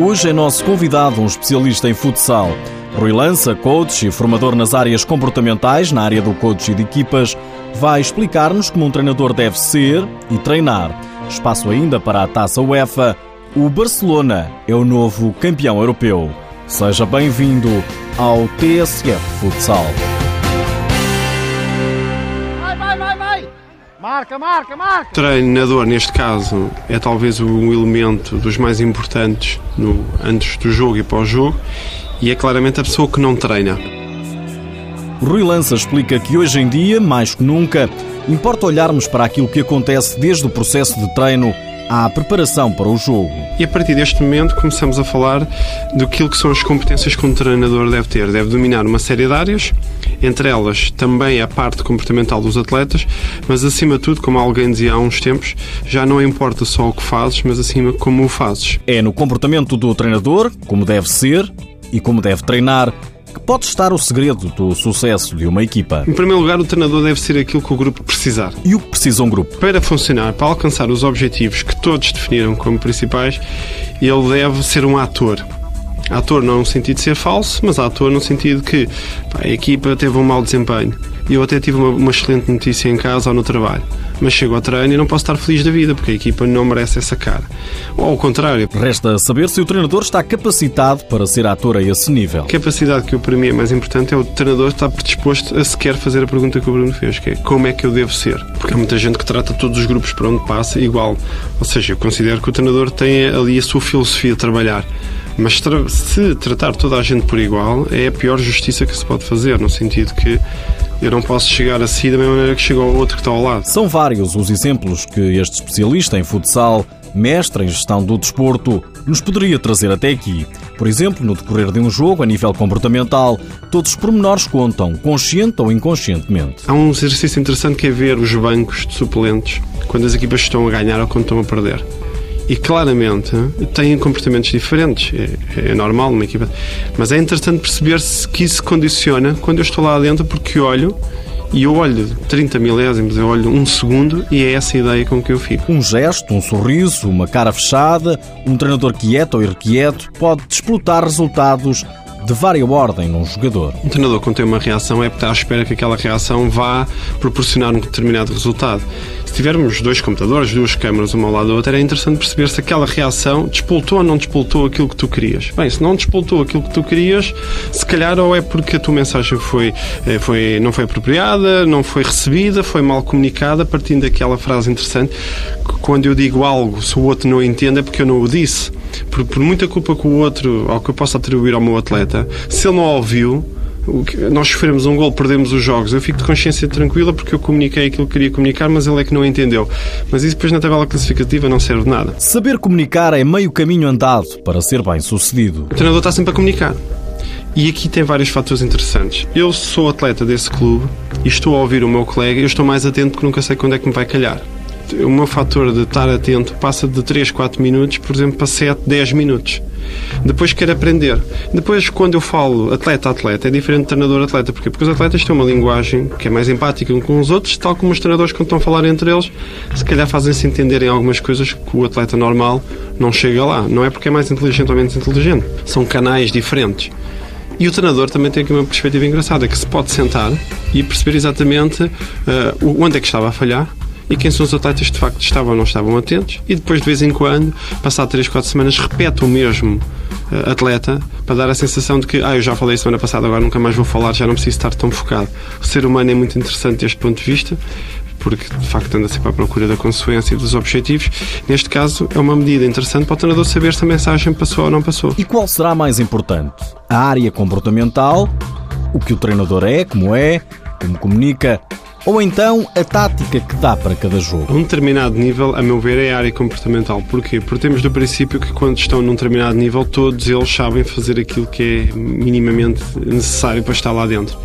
Hoje é nosso convidado um especialista em futsal. Rui Lança, coach e formador nas áreas comportamentais, na área do coach e de equipas, vai explicar-nos como um treinador deve ser e treinar. Espaço ainda para a taça UEFA. O Barcelona é o novo campeão europeu. Seja bem-vindo ao TSF Futsal. Marca, marca, marca! Treinador, neste caso, é talvez um elemento dos mais importantes no, antes do jogo e pós-jogo e é claramente a pessoa que não treina. Rui Lança explica que hoje em dia, mais que nunca, importa olharmos para aquilo que acontece desde o processo de treino à preparação para o jogo. E a partir deste momento começamos a falar do que são as competências que um treinador deve ter. Deve dominar uma série de áreas, entre elas também a parte comportamental dos atletas, mas acima de tudo, como alguém dizia há uns tempos, já não importa só o que fazes, mas acima como o fazes. É no comportamento do treinador, como deve ser e como deve treinar, pode estar o segredo do sucesso de uma equipa. Em primeiro lugar, o treinador deve ser aquilo que o grupo precisar. E o que precisa um grupo? Para funcionar, para alcançar os objetivos que todos definiram como principais, ele deve ser um ator. Ator não no sentido de ser falso, mas ator no sentido que pá, a equipa teve um mau desempenho. E eu até tive uma, uma, excelente notícia em casa ou no trabalho. Mas chego ao treino e não posso estar feliz da vida, porque a equipa não merece essa cara. Ou ao contrário. Resta saber se o treinador está capacitado para ser ator a esse nível. A capacidade que eu, para mim é mais importante é o treinador estar predisposto a sequer fazer a pergunta que o Bruno fez, que é como é que eu devo ser? Porque há muita gente que trata todos os grupos para onde passa igual. Ou seja, eu considero que o treinador tem ali a sua filosofia de trabalhar. Mas se tratar toda a gente por igual, é a pior justiça que se pode fazer, no sentido que eu não posso chegar a si da mesma maneira que chegou ao outro que está ao lado. São vários os exemplos que este especialista em futsal, mestre em gestão do desporto, nos poderia trazer até aqui. Por exemplo, no decorrer de um jogo, a nível comportamental, todos os pormenores contam, consciente ou inconscientemente. Há um exercício interessante que é ver os bancos de suplentes quando as equipas estão a ganhar ou quando estão a perder e claramente têm comportamentos diferentes. É, é, normal numa equipa. Mas é interessante perceber-se que isso condiciona quando eu estou lá dentro, porque olho e eu olho 30 milésimos, eu olho um segundo e é essa a ideia com que eu fico. Um gesto, um sorriso, uma cara fechada, um treinador quieto ou irrequieto pode desplotar resultados de vária ordem num jogador. Um treinador, quando tem uma reação, é porque está à espera que aquela reação vá proporcionar um determinado resultado. Se tivermos dois computadores, duas câmaras, uma ao lado da outra, é interessante perceber se aquela reação despoltou ou não despoltou aquilo que tu querias. Bem, se não despoltou aquilo que tu querias, se calhar ou é porque a tua mensagem foi, eh, foi, não foi apropriada, não foi recebida, foi mal comunicada, partindo daquela frase interessante, que quando eu digo algo, se o outro não entende, é porque eu não o disse. Por, por muita culpa que o outro, ou que eu possa atribuir ao meu atleta, se ele não ouviu, nós sofremos um gol, perdemos os jogos. Eu fico de consciência tranquila porque eu comuniquei aquilo que queria comunicar, mas ele é que não entendeu. Mas isso depois na tabela classificativa não serve de nada. Saber comunicar é meio caminho andado para ser bem sucedido. O treinador está sempre a comunicar. E aqui tem vários fatores interessantes. Eu sou atleta desse clube e estou a ouvir o meu colega e eu estou mais atento porque nunca sei quando é que me vai calhar o meu fator de estar atento passa de 3, 4 minutos, por exemplo, para 7, 10 minutos. Depois quero aprender. Depois, quando eu falo atleta atleta, é diferente de treinador atleta. Porquê? Porque os atletas têm uma linguagem que é mais empática uns com os outros, tal como os treinadores, quando estão a falar entre eles, se calhar fazem-se entender em algumas coisas que o atleta normal não chega lá. Não é porque é mais inteligente ou menos inteligente. São canais diferentes. E o treinador também tem aqui uma perspectiva engraçada, que se pode sentar e perceber exatamente uh, onde é que estava a falhar, e quem são os atletas de facto estavam ou não estavam atentos e depois de vez em quando, passado 3, 4 semanas, repete o mesmo uh, atleta para dar a sensação de que ah, eu já falei semana passada, agora nunca mais vou falar, já não preciso estar tão focado. O ser humano é muito interessante deste ponto de vista porque de facto anda sempre à procura da consequência e dos objetivos. Neste caso, é uma medida interessante para o treinador saber se a mensagem passou ou não passou. E qual será mais importante? A área comportamental, o que o treinador é, como é, como comunica ou então a tática que dá para cada jogo? Um determinado nível, a meu ver, é a área comportamental. Porquê? Porque temos do princípio que quando estão num determinado nível, todos eles sabem fazer aquilo que é minimamente necessário para estar lá dentro.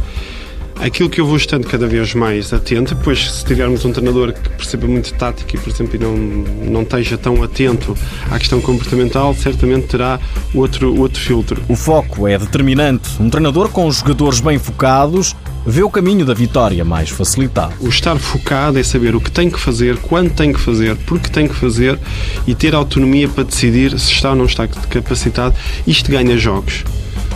Aquilo que eu vou estando cada vez mais atento, pois se tivermos um treinador que perceba muito tática e, por exemplo, não, não esteja tão atento à questão comportamental, certamente terá outro, outro filtro. O foco é determinante. Um treinador com jogadores bem focados vê o caminho da vitória mais facilitado. O estar focado é saber o que tem que fazer, quando tem que fazer, porque tem que fazer e ter autonomia para decidir se está ou não está capacitado. Isto ganha jogos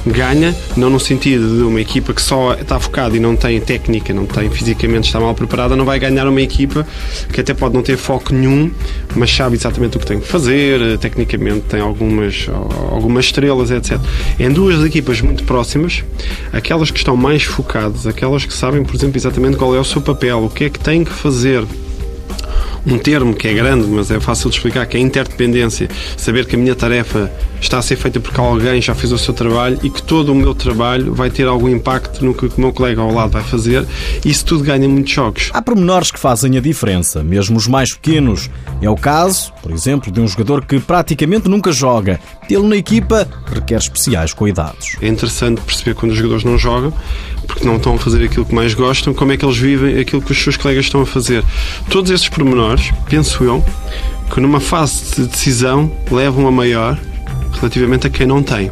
ganha, não no sentido de uma equipa que só está focada e não tem técnica, não tem fisicamente, está mal preparada, não vai ganhar uma equipa que até pode não ter foco nenhum, mas sabe exatamente o que tem que fazer, tecnicamente tem algumas, algumas estrelas, etc. Em duas equipas muito próximas, aquelas que estão mais focadas, aquelas que sabem, por exemplo, exatamente qual é o seu papel, o que é que têm que fazer um termo que é grande, mas é fácil de explicar, que é interdependência. Saber que a minha tarefa está a ser feita porque alguém já fez o seu trabalho e que todo o meu trabalho vai ter algum impacto no que o meu colega ao lado vai fazer. Isso tudo ganha muitos jogos. Há pormenores que fazem a diferença, mesmo os mais pequenos. É o caso, por exemplo, de um jogador que praticamente nunca joga. Tê-lo na equipa requer especiais cuidados. É interessante perceber quando os jogadores não jogam, porque não estão a fazer aquilo que mais gostam, como é que eles vivem aquilo que os seus colegas estão a fazer. Todos esses pormenores, penso eu, que numa fase de decisão levam a maior relativamente a quem não tem.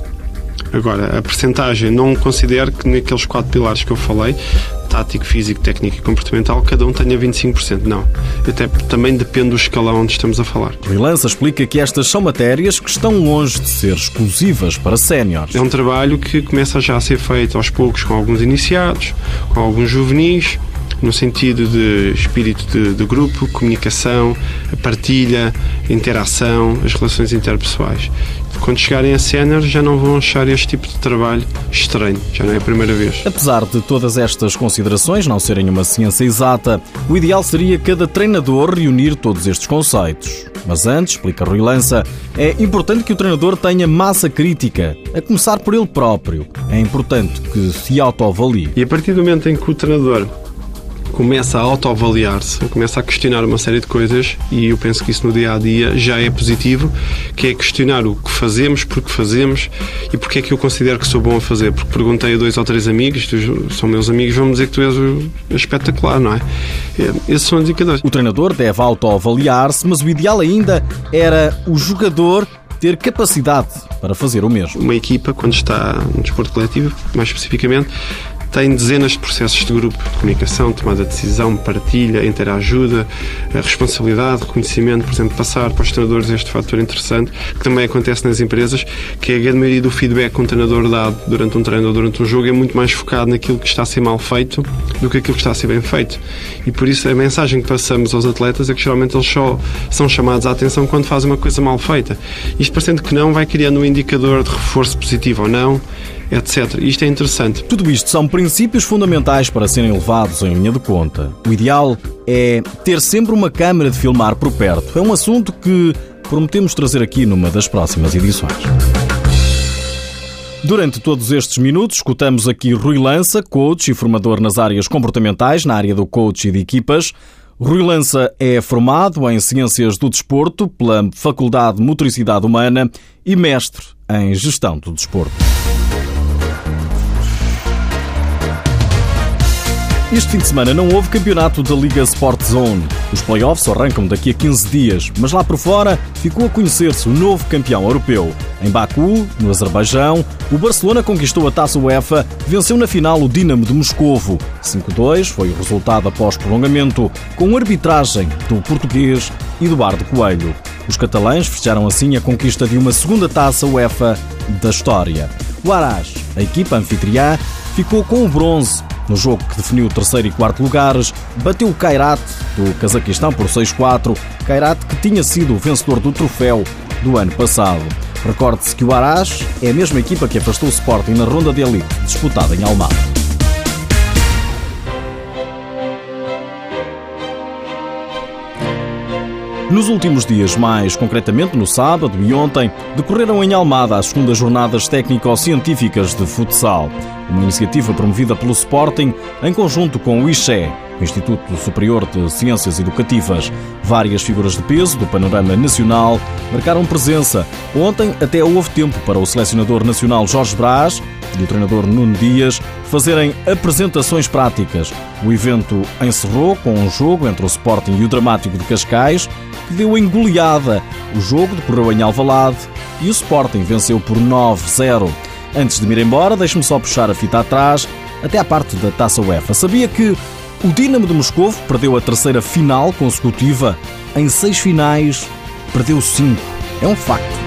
Agora, a percentagem não considero que naqueles quatro pilares que eu falei, tático, físico, técnico e comportamental, cada um tenha 25%. Não. Até também depende do escalão onde estamos a falar. Rui Lança explica que estas são matérias que estão longe de ser exclusivas para séniores. É um trabalho que começa já a ser feito aos poucos com alguns iniciados, com alguns juvenis, no sentido de espírito de, de, grupo, comunicação, partilha, interação, as relações interpessoais. Quando chegarem a sénior já não vão achar este tipo de trabalho estranho, já não é a primeira vez. Apesar de todas estas considerações não serem uma ciência exata, o ideal seria cada treinador reunir todos estes conceitos. Mas antes, explica Rui Lança, é importante que o treinador tenha massa crítica, a começar por ele próprio. É importante que se autoavalie. E a partir do momento em que o treinador começa a autoavaliar-se, começa a questionar uma série de coisas e eu penso que isso no dia a dia já é positivo, que é questionar o que fazemos, porque fazemos e porque é que eu considero que sou bom a fazer. Porque perguntei a dois ou três amigos, são meus amigos, vão dizer que tu és espetacular, não é? é? Esses são indicadores. O treinador deve autoavaliar-se, mas o ideal ainda era o jogador ter capacidade para fazer o mesmo. Uma equipa, quando está no desporto coletivo, mais especificamente, tem dezenas de processos de grupo de comunicação, tomada de decisão, partilha, interajuda, responsabilidade, reconhecimento, por exemplo, passar para os treinadores este fator interessante, que também acontece nas empresas, que é a grande maioria do feedback que um treinador dado durante um treino ou durante um jogo é muito mais focado naquilo que está a ser mal feito do que aquilo que está a ser bem feito. E por isso a mensagem que passamos aos atletas é que geralmente eles só são chamados à atenção quando fazem uma coisa mal feita. Isto parecendo que não vai criando um indicador de reforço positivo ou não, etc. Isto é interessante. Tudo isto são princípios fundamentais para serem levados em linha de conta. O ideal é ter sempre uma câmara de filmar por perto. É um assunto que prometemos trazer aqui numa das próximas edições. Durante todos estes minutos, escutamos aqui Rui Lança, coach e formador nas áreas comportamentais, na área do coach e de equipas. Rui Lança é formado em Ciências do Desporto pela Faculdade de Motricidade Humana e mestre em Gestão do Desporto. Este fim de semana não houve campeonato da Liga Sport Zone. Os playoffs arrancam daqui a 15 dias, mas lá por fora ficou a conhecer-se o novo campeão europeu. Em Baku, no Azerbaijão, o Barcelona conquistou a taça UEFA, venceu na final o Dinamo de Moscovo. 5-2 foi o resultado após prolongamento, com arbitragem do português Eduardo Coelho. Os catalães fecharam assim a conquista de uma segunda taça UEFA da história. O Arás, a equipa anfitriã, ficou com o bronze no jogo que definiu o terceiro e quarto lugares, bateu o Kairat do Cazaquistão por 6-4, Kairat que tinha sido o vencedor do troféu do ano passado. Recorde-se que o Arás é a mesma equipa que afastou o Sporting na ronda de elite disputada em Almada. Nos últimos dias, mais concretamente no sábado e ontem, decorreram em Almada as segundas jornadas técnico-científicas de futsal, uma iniciativa promovida pelo Sporting em conjunto com o o Instituto Superior de Ciências Educativas. Várias figuras de peso do panorama nacional marcaram presença. Ontem até houve tempo para o selecionador nacional Jorge Brás e o treinador Nuno Dias fazerem apresentações práticas. O evento encerrou com um jogo entre o Sporting e o Dramático de Cascais, que deu em goleada. O jogo decorreu em Alvalade e o Sporting venceu por 9-0. Antes de me ir embora, deixe-me só puxar a fita atrás. até à parte da Taça UEFA. Sabia que o Dinamo de Moscou perdeu a terceira final consecutiva. Em seis finais, perdeu cinco. É um facto.